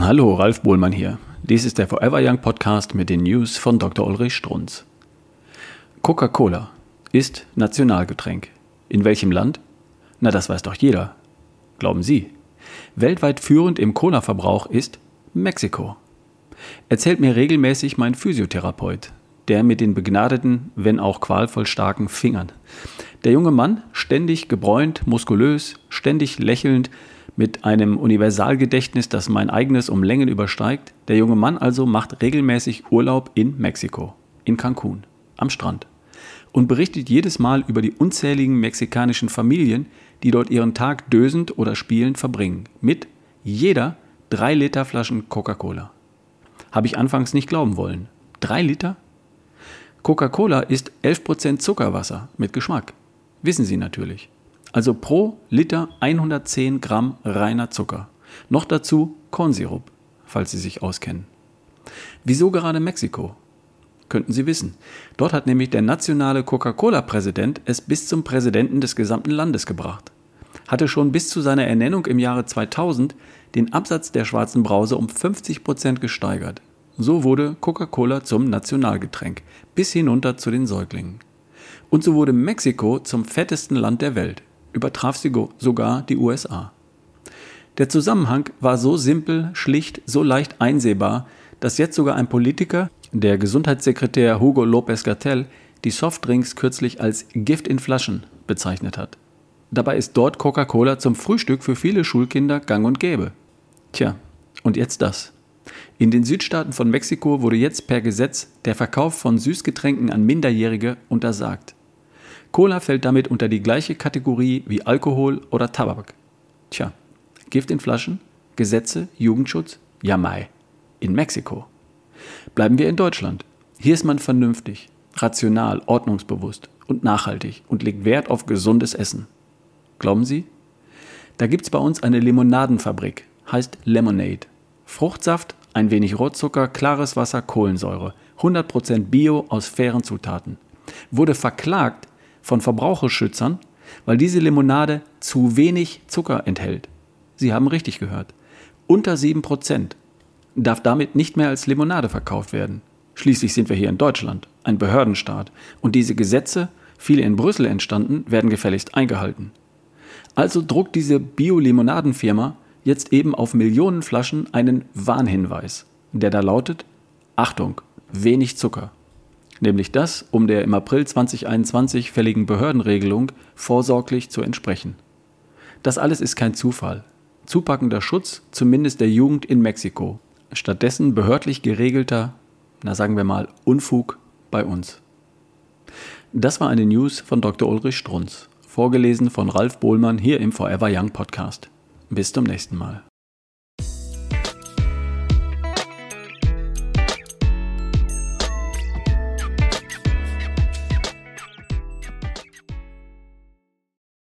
Hallo, Ralf Bohlmann hier. Dies ist der Forever Young Podcast mit den News von Dr. Ulrich Strunz. Coca-Cola ist Nationalgetränk. In welchem Land? Na, das weiß doch jeder. Glauben Sie. Weltweit führend im Cola-Verbrauch ist Mexiko. Erzählt mir regelmäßig mein Physiotherapeut, der mit den begnadeten, wenn auch qualvoll starken Fingern. Der junge Mann, ständig gebräunt, muskulös, ständig lächelnd, mit einem Universalgedächtnis, das mein eigenes um Längen übersteigt. Der junge Mann also macht regelmäßig Urlaub in Mexiko, in Cancun, am Strand und berichtet jedes Mal über die unzähligen mexikanischen Familien, die dort ihren Tag dösend oder spielend verbringen, mit jeder drei Liter Flaschen Coca-Cola. Habe ich anfangs nicht glauben wollen. Drei Liter? Coca-Cola ist 11% Zuckerwasser mit Geschmack. Wissen Sie natürlich. Also pro Liter 110 Gramm reiner Zucker. Noch dazu Kornsirup, falls Sie sich auskennen. Wieso gerade Mexiko? Könnten Sie wissen. Dort hat nämlich der nationale Coca-Cola-Präsident es bis zum Präsidenten des gesamten Landes gebracht. Hatte schon bis zu seiner Ernennung im Jahre 2000 den Absatz der schwarzen Brause um 50 Prozent gesteigert. So wurde Coca-Cola zum Nationalgetränk, bis hinunter zu den Säuglingen. Und so wurde Mexiko zum fettesten Land der Welt übertraf sie sogar die USA. Der Zusammenhang war so simpel, schlicht, so leicht einsehbar, dass jetzt sogar ein Politiker, der Gesundheitssekretär Hugo López Gatell, die Softdrinks kürzlich als Gift in Flaschen bezeichnet hat. Dabei ist dort Coca-Cola zum Frühstück für viele Schulkinder gang und gäbe. Tja, und jetzt das. In den Südstaaten von Mexiko wurde jetzt per Gesetz der Verkauf von Süßgetränken an Minderjährige untersagt. Cola fällt damit unter die gleiche Kategorie wie Alkohol oder Tabak. Tja, Gift in Flaschen, Gesetze, Jugendschutz, ja mai. In Mexiko. Bleiben wir in Deutschland. Hier ist man vernünftig, rational, ordnungsbewusst und nachhaltig und legt Wert auf gesundes Essen. Glauben Sie? Da gibt's bei uns eine Limonadenfabrik, heißt Lemonade. Fruchtsaft, ein wenig Rotzucker, klares Wasser, Kohlensäure. 100% Bio aus fairen Zutaten. Wurde verklagt von Verbraucherschützern, weil diese Limonade zu wenig Zucker enthält. Sie haben richtig gehört. Unter 7% darf damit nicht mehr als Limonade verkauft werden. Schließlich sind wir hier in Deutschland, ein Behördenstaat, und diese Gesetze, viele in Brüssel entstanden, werden gefälligst eingehalten. Also druckt diese Bio-Limonadenfirma jetzt eben auf Millionen Flaschen einen Warnhinweis, der da lautet: Achtung, wenig Zucker nämlich das, um der im April 2021 fälligen Behördenregelung vorsorglich zu entsprechen. Das alles ist kein Zufall. Zupackender Schutz, zumindest der Jugend in Mexiko. Stattdessen behördlich geregelter, na sagen wir mal, Unfug bei uns. Das war eine News von Dr. Ulrich Strunz, vorgelesen von Ralf Bohlmann hier im Forever Young Podcast. Bis zum nächsten Mal.